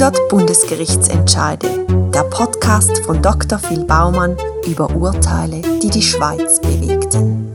100 Bundesgerichtsentscheide. Der Podcast von Dr. Phil Baumann über Urteile, die die Schweiz bewegten.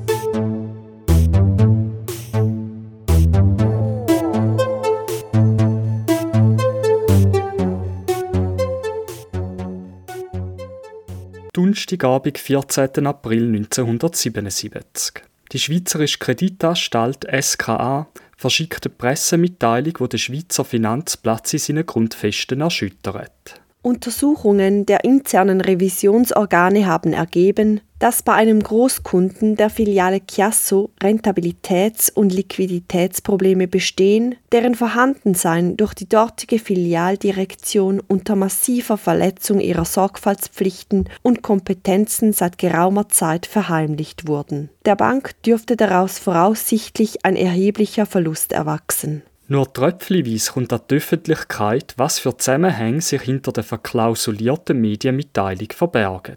Donnerstagabend, 14. April 1977. Die Schweizerische Kreditanstalt SKA verschickt eine Pressemitteilung, die den Schweizer Finanzplatz in seinen Grundfesten erschüttert. Untersuchungen der internen Revisionsorgane haben ergeben, dass bei einem Großkunden der Filiale Chiasso Rentabilitäts- und Liquiditätsprobleme bestehen, deren Vorhandensein durch die dortige Filialdirektion unter massiver Verletzung ihrer Sorgfaltspflichten und Kompetenzen seit geraumer Zeit verheimlicht wurden. Der Bank dürfte daraus voraussichtlich ein erheblicher Verlust erwachsen. Nur tröpfchenweise kommt an die Öffentlichkeit, was für Zusammenhänge sich hinter der verklausulierten Medienmitteilung verbergen.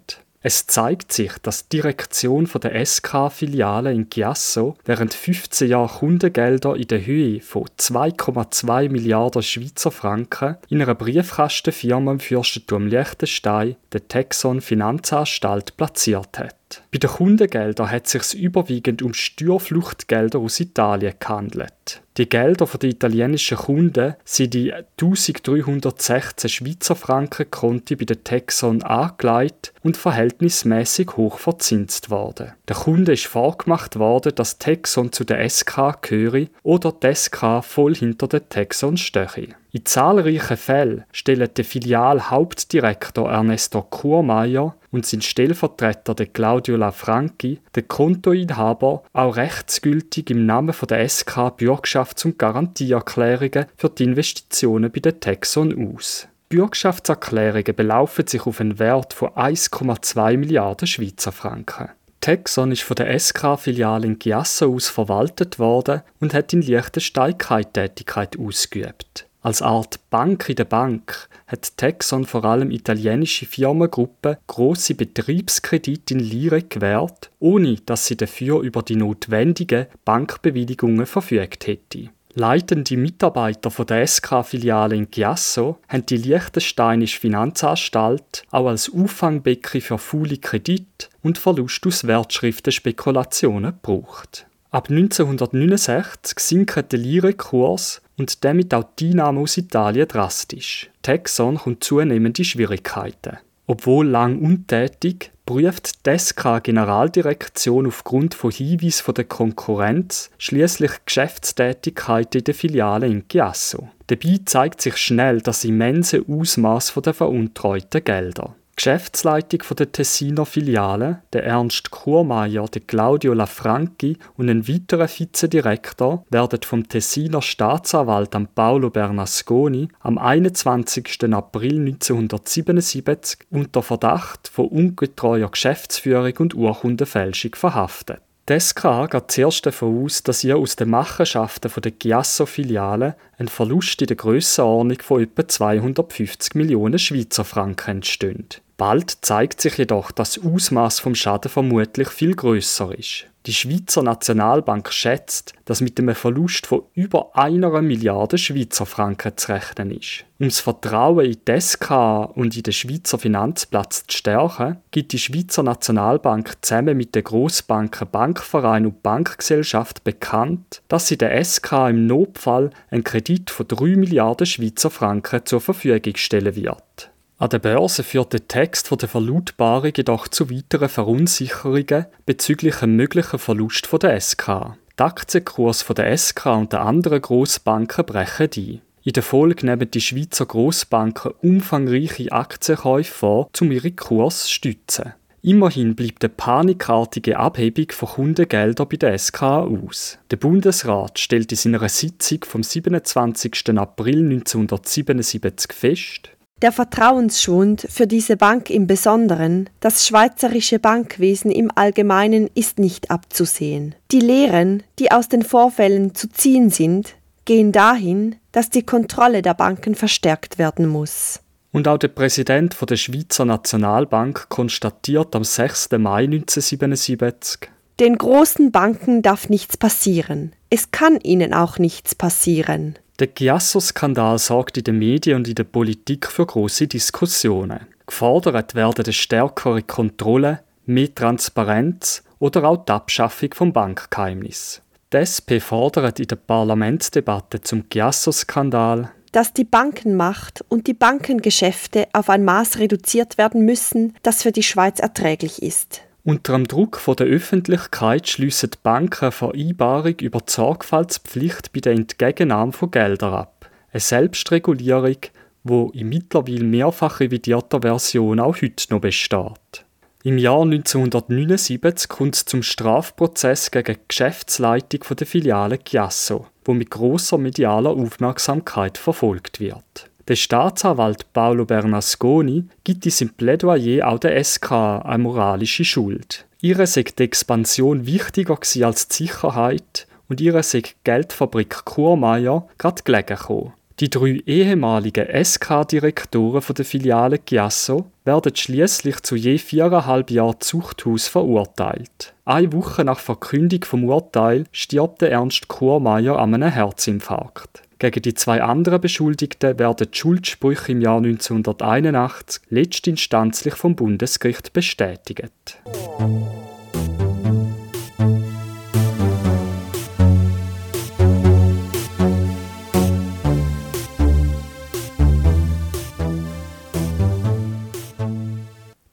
Es zeigt sich, dass die Direktion der SK-Filiale in Chiasso während 15 Jahren Kundengelder in der Höhe von 2,2 Milliarden Schweizer Franken in einer Briefkastenfirma im Fürstentum Liechtenstein, der Texon Finanzanstalt, platziert hat. Bei den Kundengeldern hat es sich überwiegend um Steuerfluchtgelder aus Italien gehandelt. Die Gelder der italienischen Kunden sind die 1316 Schweizer Franken Konti bei der Texon angelegt und verhältnismäßig hoch verzinst worden. Der Kunde ist vorgemacht worden, dass Texon zu der SK gehöre oder die SK voll hinter der Texon stehe. In zahlreichen Fällen stellen der Filialhauptdirektor Ernesto Kurmeier und sein Stellvertreter der Claudio Lafranchi, der Kontoinhaber, auch rechtsgültig im Namen der SK Bürgschafts- und Garantieerklärungen für die Investitionen bei der Texon aus. Bürgschaftserklärungen belaufen sich auf einen Wert von 1,2 Milliarden Schweizer Franken. Texon ist von der SK-Filiale in Chiasso aus verwaltet worden und hat in Liechtenstein keine Tätigkeit ausgeübt. Als Art Bank in der Bank hat Texon vor allem italienische Firmengruppen große Betriebskredite in Lire gewährt, ohne dass sie dafür über die notwendigen Bankbewilligungen verfügt hätte. Leitende Mitarbeiter von der SK-Filiale in Chiasso haben die Liechtensteinische Finanzanstalt auch als Auffangbecken für faule Kredite und Verlust aus Wertschriftenspekulationen gebraucht. Ab 1969 sinkt der Lire-Kurs und damit auch die Einnahme aus Italien drastisch. Texon kommt zunehmend in Schwierigkeiten. Obwohl lang untätig, prüft die SK-Generaldirektion aufgrund von Hinweisen von der Konkurrenz schließlich Geschäftstätigkeiten in der Filiale in Chiasso. Dabei zeigt sich schnell das immense Ausmaß der veruntreuten Gelder. Geschäftsleitung der Tessiner Filiale, der Ernst Kurmeier, der Claudio Lafranchi und ein weiterer Vizedirektor werden vom Tessiner Staatsanwalt Paolo Bernasconi am 21. April 1977 unter Verdacht von ungetreuer Geschäftsführung und Urkundenfälschung verhaftet. SK geht zuerst davon aus, dass ihr aus den Machenschaften der Giasso-Filiale ein Verlust in der Grössenordnung von etwa 250 Millionen Schweizer Franken entsteht. Bald zeigt sich jedoch, dass das Ausmaß vom Schaden vermutlich viel größer ist. Die Schweizer Nationalbank schätzt, dass mit einem Verlust von über einer Milliarde Schweizer Franken zu rechnen ist. Um das Vertrauen in die SK und in den Schweizer Finanzplatz zu stärken, gibt die Schweizer Nationalbank zusammen mit den Grossbanken Bankverein und Bankgesellschaft bekannt, dass sie der SK im Notfall einen Kredit von 3 Milliarden Schweizer Franken zur Verfügung stellen wird. An der Börse führt der Text der Verlautbarung jedoch zu weiteren Verunsicherungen bezüglich einem möglichen Verlust der SK. Die Aktienkurs der SK und der anderen Grossbanken brechen ein. In der Folge nehmen die Schweizer Grossbanken umfangreiche Aktienkäufe vor, um ihre Kurs zu stützen. Immerhin bleibt eine panikartige Abhebung von Kundengeldern bei der SK aus. Der Bundesrat stellt in seiner Sitzung vom 27. April 1977 fest, der Vertrauensschwund für diese Bank im Besonderen, das schweizerische Bankwesen im Allgemeinen ist nicht abzusehen. Die Lehren, die aus den Vorfällen zu ziehen sind, gehen dahin, dass die Kontrolle der Banken verstärkt werden muss. Und auch der Präsident der Schweizer Nationalbank konstatiert am 6. Mai 1977, den großen Banken darf nichts passieren. Es kann ihnen auch nichts passieren. Der Giasso-Skandal sorgt in den Medien und in der Politik für große Diskussionen. Gefordert werden eine stärkere Kontrolle, mehr Transparenz oder auch die Abschaffung vom Bankgeheimnis. Die SP fordert in der Parlamentsdebatte zum Giasso-Skandal, dass die Bankenmacht und die Bankengeschäfte auf ein Maß reduziert werden müssen, das für die Schweiz erträglich ist. Unter dem Druck der Öffentlichkeit schliessen die Banken Vereinbarung über die Sorgfaltspflicht bei der Entgegennahme von Geldern ab. Eine Selbstregulierung, wo in mittlerweile mehrfach revidierter Version auch heute noch besteht. Im Jahr 1979 kommt es zum Strafprozess gegen die Geschäftsleitung der Filiale Chiasso, wo mit großer medialer Aufmerksamkeit verfolgt wird. Der Staatsanwalt Paolo Bernasconi gibt in seinem Plädoyer auch der SK eine moralische Schuld. Ihre sei die Expansion wichtiger als die Sicherheit und ihre sei die Geldfabrik Kurmeier gerade gelegen gekommen. Die drei ehemaligen SK-Direktoren der Filiale Chiasso werden schließlich zu je viereinhalb Jahren Zuchthaus verurteilt. Eine Woche nach Verkündung vom Urteil stirbt Ernst Kurmeier an einem Herzinfarkt. Gegen die zwei anderen Beschuldigten werden die Schuldsprüche im Jahr 1981 letztinstanzlich vom Bundesgericht bestätigt.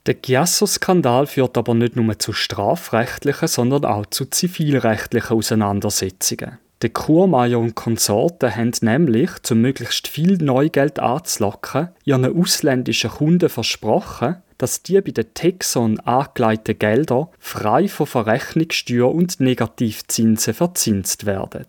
Der Giasso-Skandal führt aber nicht nur zu strafrechtlichen, sondern auch zu zivilrechtlichen Auseinandersetzungen. Der Kurmeier und Konsorten haben nämlich, um möglichst viel Neugeld anzulocken, ihren ausländischen Kunden versprochen, dass die bei den Texon angelegten Gelder frei von Verrechnungssteuer und Negativzinsen verzinst werden.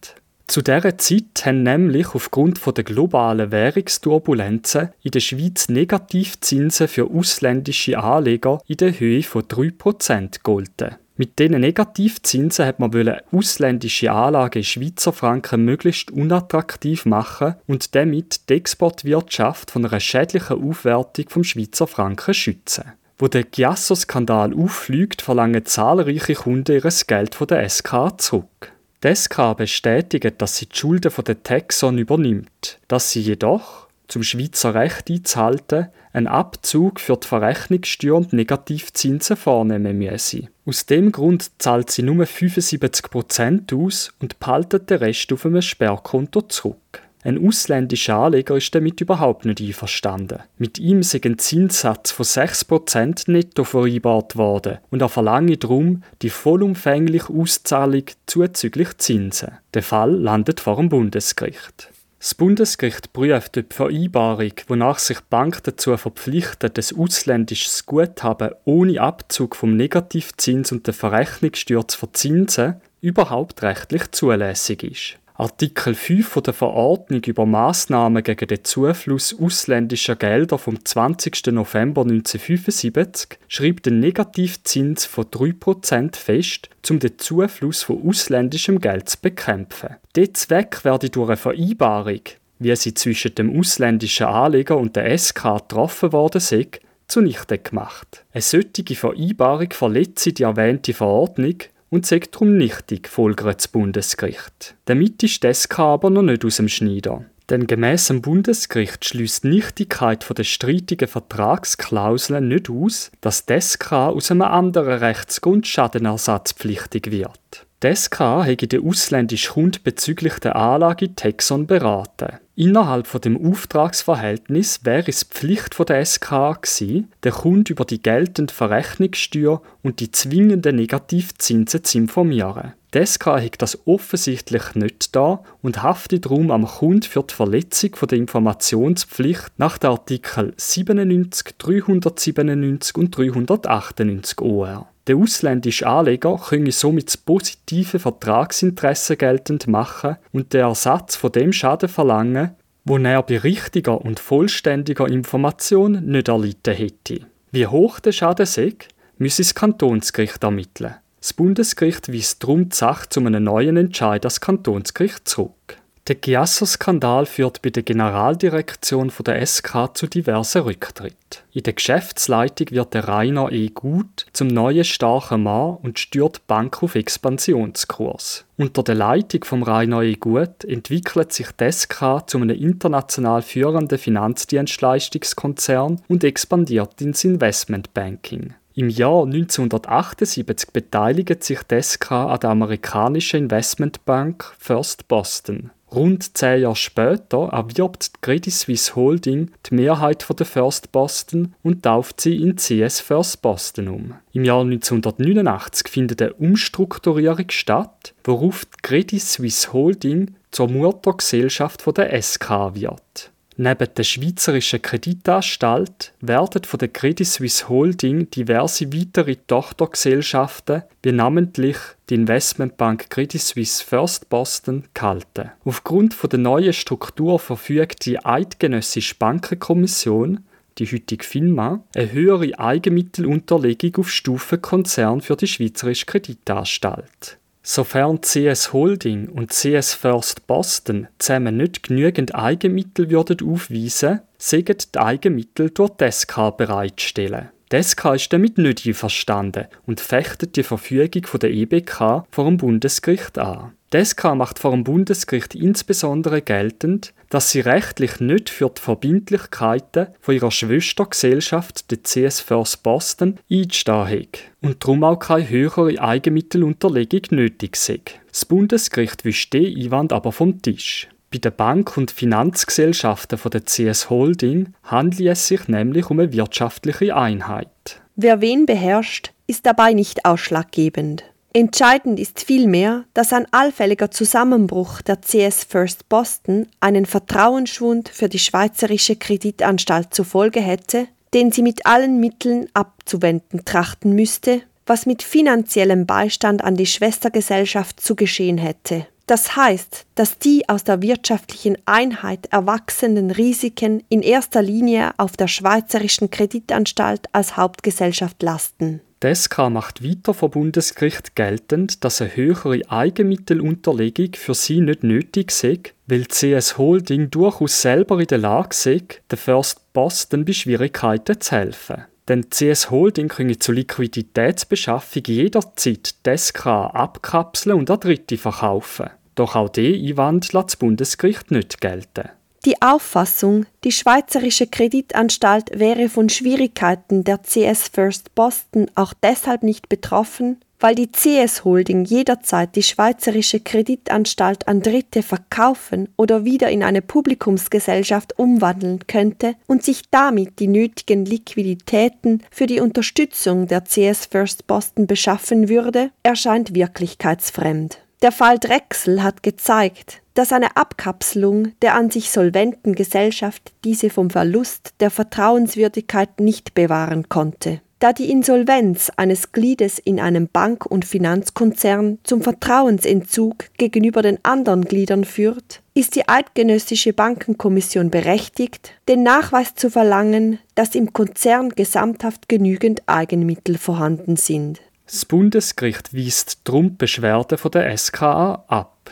Zu dieser Zeit haben nämlich aufgrund der globalen Währungsturbulenzen in der Schweiz Negativzinsen für ausländische Anleger in der Höhe von 3% gegolten. Mit diesen Negativzinsen hat man ausländische Anlagen in Schweizer Franken möglichst unattraktiv machen und damit die Exportwirtschaft von einer schädlichen Aufwertung vom Schweizer Franken schützen. Wo der Giasso-Skandal auffliegt, verlangen zahlreiche Kunden ihr Geld von der SK zurück. Die SK bestätigt, dass sie die Schulden von der Texon übernimmt, dass sie jedoch, zum Schweizer Recht einzuhalten, einen Abzug für die Verrechnungssteuer und Negativzinsen vornehmen müsse. Aus dem Grund zahlt sie nur 75% aus und behaltet den Rest auf einem Sperrkonto zurück. Ein ausländischer Anleger ist damit überhaupt nicht einverstanden. Mit ihm sei ein Zinssatz von 6% netto vereinbart worden und er verlange darum die vollumfängliche Auszahlung zuzüglich Zinsen. Der Fall landet vor dem Bundesgericht. Das Bundesgericht prüft die Vereinbarung, wonach sich die Bank dazu verpflichtet, das ausländisches Guthaben ohne Abzug vom Negativzins und der Verrechnungssteuer zu verzinsen, überhaupt rechtlich zulässig ist. Artikel 5 der Verordnung über Maßnahmen gegen den Zufluss ausländischer Gelder vom 20. November 1975 schreibt den Negativzins von 3% fest, um den Zufluss von ausländischem Geld zu bekämpfen. Der Zweck werde durch eine Vereinbarung, wie sie zwischen dem ausländischen Anleger und der SK getroffen worden sei, zunichte gemacht. Eine solche Vereinbarung verletze die erwähnte Verordnung und sagt darum nichtig, folgert das Bundesgericht. Damit ist das aber noch nicht aus dem Schneider. Denn gemäss dem Bundesgericht schließt die Nichtigkeit der streitigen Vertragsklauseln nicht aus, dass das SK aus einem anderen Rechtsgrund schadenersatzpflichtig wird. Die SK habe den ausländischen Kunden bezüglich der Anlage Texon beraten. Innerhalb von dem Auftragsverhältnis wäre es Pflicht von der SK gewesen, den Kunden über die geltende Verrechnungssteuer und die zwingenden Negativzinsen zu informieren. Die SK hat das offensichtlich nicht da und haftet darum am Kunden für die Verletzung der Informationspflicht nach den Artikeln 97, 397 und 398 OR. Der ausländische Anleger könne somit das positive Vertragsinteresse geltend machen und den Ersatz von dem Schaden verlangen, wo er bei richtiger und vollständiger Information nicht erlitten hätte. Wie hoch der Schaden sei, müsse das Kantonsgericht ermitteln. Das Bundesgericht weist darum die Sache zu einem neuen Entscheid das Kantonsgericht zurück. Der Giasso-Skandal führt bei der Generaldirektion von der SK zu diversen Rücktritten. In der Geschäftsleitung wird der Rainer E. Gut zum neuen starken Mann und steuert die Bank auf Expansionskurs. Unter der Leitung von Rainer E. Gut entwickelt sich die SK zu einem international führenden Finanzdienstleistungskonzern und expandiert ins Investmentbanking. Im Jahr 1978 beteiligt sich die SK an der amerikanischen Investmentbank First Boston. Rund zehn Jahre später erwirbt die Credit Suisse Holding die Mehrheit der First Boston und tauft sie in CS First Boston um. Im Jahr 1989 findet eine Umstrukturierung statt, worauf die Credit Suisse Holding zur Muttergesellschaft der SK wird. Neben der Schweizerischen Kreditanstalt werden von der Credit Suisse Holding diverse weitere Tochtergesellschaften, wie namentlich die Investmentbank Credit Suisse First Boston, gehalten. Aufgrund der neuen Struktur verfügt die Eidgenössische Bankenkommission die heutige FINMA, eine höhere Eigenmittelunterlegung auf Stufe Konzern für die Schweizerische Kreditanstalt. Sofern CS Holding und CS First Boston zusammen nicht genügend Eigenmittel würden aufweisen, sägen die Eigenmittel durch die SK bereitstellen. Die SK ist damit nicht einverstanden und fechtet die Verfügung der EBK vor dem Bundesgericht an. Die SK macht vor dem Bundesgericht insbesondere geltend, dass sie rechtlich nicht für die Verbindlichkeiten von ihrer Schwestergesellschaft, der CS First Boston, einzustehen hat und darum auch keine höhere Eigenmittelunterlegung nötig sei. Das Bundesgericht wischt den Einwand aber vom Tisch. Bei den Bank- und Finanzgesellschaften von der CS Holding handelt es sich nämlich um eine wirtschaftliche Einheit. Wer wen beherrscht, ist dabei nicht ausschlaggebend. Entscheidend ist vielmehr, dass ein allfälliger Zusammenbruch der CS First Boston einen Vertrauensschwund für die Schweizerische Kreditanstalt zur Folge hätte, den sie mit allen Mitteln abzuwenden trachten müsste, was mit finanziellem Beistand an die Schwestergesellschaft zu geschehen hätte. Das heißt, dass die aus der wirtschaftlichen Einheit erwachsenen Risiken in erster Linie auf der Schweizerischen Kreditanstalt als Hauptgesellschaft lasten. Die SK macht weiter vor Bundesgericht geltend, dass eine höhere Eigenmittelunterlegung für sie nicht nötig sei, weil CS Holding durchaus selber in der Lage sei, der First Boston bei Schwierigkeiten zu helfen. Denn CS Holding könne zur Liquiditätsbeschaffung jederzeit die SK abkapseln und an Dritte verkaufen. Doch auch diesen Einwand lässt das Bundesgericht nicht gelten. Die Auffassung, die Schweizerische Kreditanstalt wäre von Schwierigkeiten der CS First Boston auch deshalb nicht betroffen, weil die CS Holding jederzeit die Schweizerische Kreditanstalt an Dritte verkaufen oder wieder in eine Publikumsgesellschaft umwandeln könnte und sich damit die nötigen Liquiditäten für die Unterstützung der CS First Boston beschaffen würde, erscheint wirklichkeitsfremd. Der Fall Drechsel hat gezeigt, dass eine Abkapselung der an sich solventen Gesellschaft diese vom Verlust der Vertrauenswürdigkeit nicht bewahren konnte. Da die Insolvenz eines Gliedes in einem Bank- und Finanzkonzern zum Vertrauensentzug gegenüber den anderen Gliedern führt, ist die Eidgenössische Bankenkommission berechtigt, den Nachweis zu verlangen, dass im Konzern gesamthaft genügend Eigenmittel vorhanden sind. Das Bundesgericht weist drum Beschwerden von der SKA ab.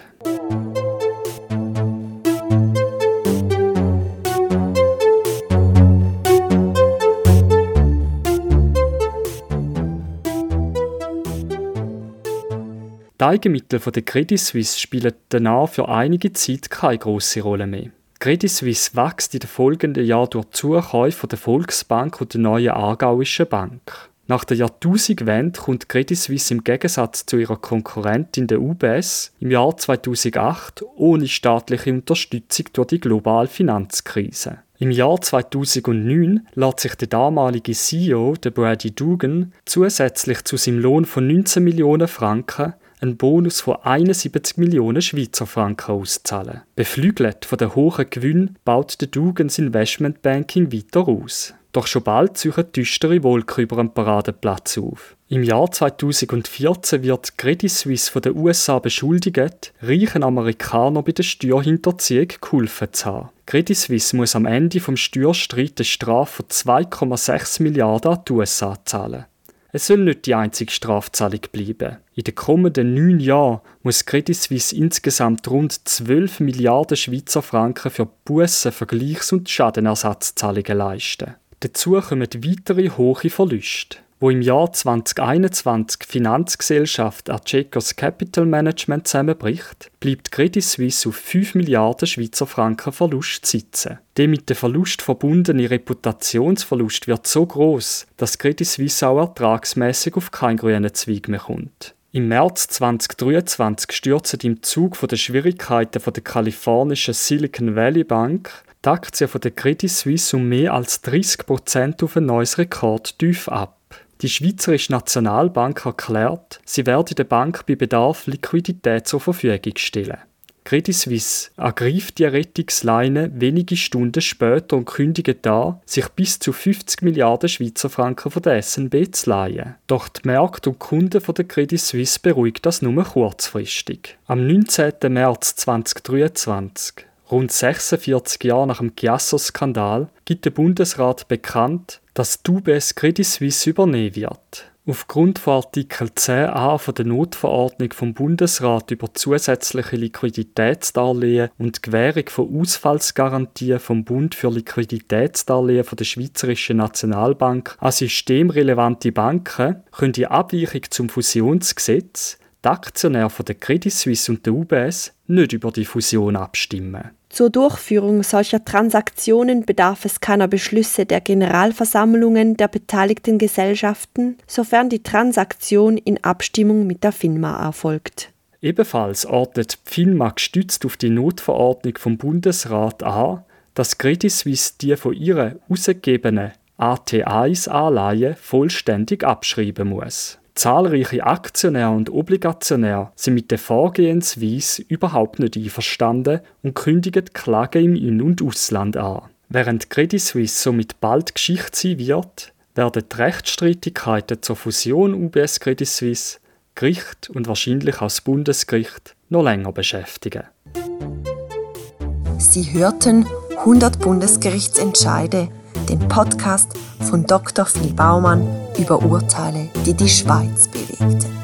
Die Eigenmittel der Credit Suisse spielen danach für einige Zeit keine große Rolle mehr. Credit Suisse wächst in den folgenden Jahren durch Zukäufe der Volksbank und der neuen Aargauischen Bank. Nach der Jahrtausendwende kommt Credit Suisse im Gegensatz zu ihrer Konkurrentin der UBS im Jahr 2008 ohne staatliche Unterstützung durch die globale Finanzkrise. Im Jahr 2009 lässt sich der damalige CEO, der Brady Dugan, zusätzlich zu seinem Lohn von 19 Millionen Franken einen Bonus von 71 Millionen Schweizer Franken auszahlen. Beflügelt von den hohen Gewinnen baut der Dugans Investmentbanking weiter aus. Doch schon bald ziehen düstere Wolken über den Paradeplatz auf. Im Jahr 2014 wird Credit Suisse von den USA beschuldigt, reichen Amerikanern bei der Steuerhinterziehung geholfen zu haben. Credit Suisse muss am Ende vom Steuerstreit eine Strafe von 2,6 Milliarden an die USA zahlen. Es soll nicht die einzige Strafzahlung bleiben. In den kommenden neun Jahren muss Credit Suisse insgesamt rund 12 Milliarden Schweizer Franken für Bussen, Vergleichs- und Schadenersatzzahlungen leisten. Dazu kommen weitere hohe Verluste wo im Jahr 2021 die Finanzgesellschaft Archegos Capital Management zusammenbricht, bleibt Credit Suisse auf 5 Milliarden Schweizer Franken Verlust sitzen. Der mit dem Verlust verbundene Reputationsverlust wird so groß, dass Credit Suisse auch ertragsmäßig auf keinen grünen Zweig mehr kommt. Im März 2023 stürzen im Zug der Schwierigkeiten der kalifornischen Silicon Valley Bank die Aktien der Credit Suisse um mehr als 30% auf ein neues Rekordtief ab. Die Schweizerische Nationalbank erklärt, sie werde der Bank bei Bedarf Liquidität zur Verfügung stellen. Credit Suisse ergreift die Rettungsleine wenige Stunden später und kündigt an, sich bis zu 50 Milliarden Schweizer Franken von der SNB zu leihen. Doch die Märkte und Kunden von der Credit Suisse beruhigt das nur kurzfristig. Am 19. März 2023 Rund 46 Jahre nach dem Chiasso-Skandal gibt der Bundesrat bekannt, dass die UBS Credit Suisse übernehmen wird. Aufgrund von Artikel 10a von der Notverordnung vom Bundesrat über zusätzliche Liquiditätsdarlehen und Gewährung von Ausfallsgarantien vom Bund für Liquiditätsdarlehen von der Schweizerischen Nationalbank an systemrelevante Banken können die Abweichung zum Fusionsgesetz die Aktionäre von der Credit Suisse und der UBS nicht über die Fusion abstimmen. Zur Durchführung solcher Transaktionen bedarf es keiner Beschlüsse der Generalversammlungen der beteiligten Gesellschaften, sofern die Transaktion in Abstimmung mit der FINMA erfolgt. Ebenfalls ordnet die FINMA gestützt auf die Notverordnung vom Bundesrat an, dass Credit Suisse die von ihr ausgegebenen AT1-Anleihen vollständig abschreiben muss. Zahlreiche Aktionäre und Obligationäre sind mit der Vorgehensweise überhaupt nicht einverstanden und kündigen Klagen im In- und Ausland an. Während Credit Suisse somit bald Geschichte sein wird, werden die Rechtsstreitigkeiten zur Fusion UBS Credit Suisse Gericht und wahrscheinlich auch das Bundesgericht noch länger beschäftigen. Sie hörten 100 Bundesgerichtsentscheide den Podcast von Dr. Phil Baumann über Urteile, die die Schweiz bewegten.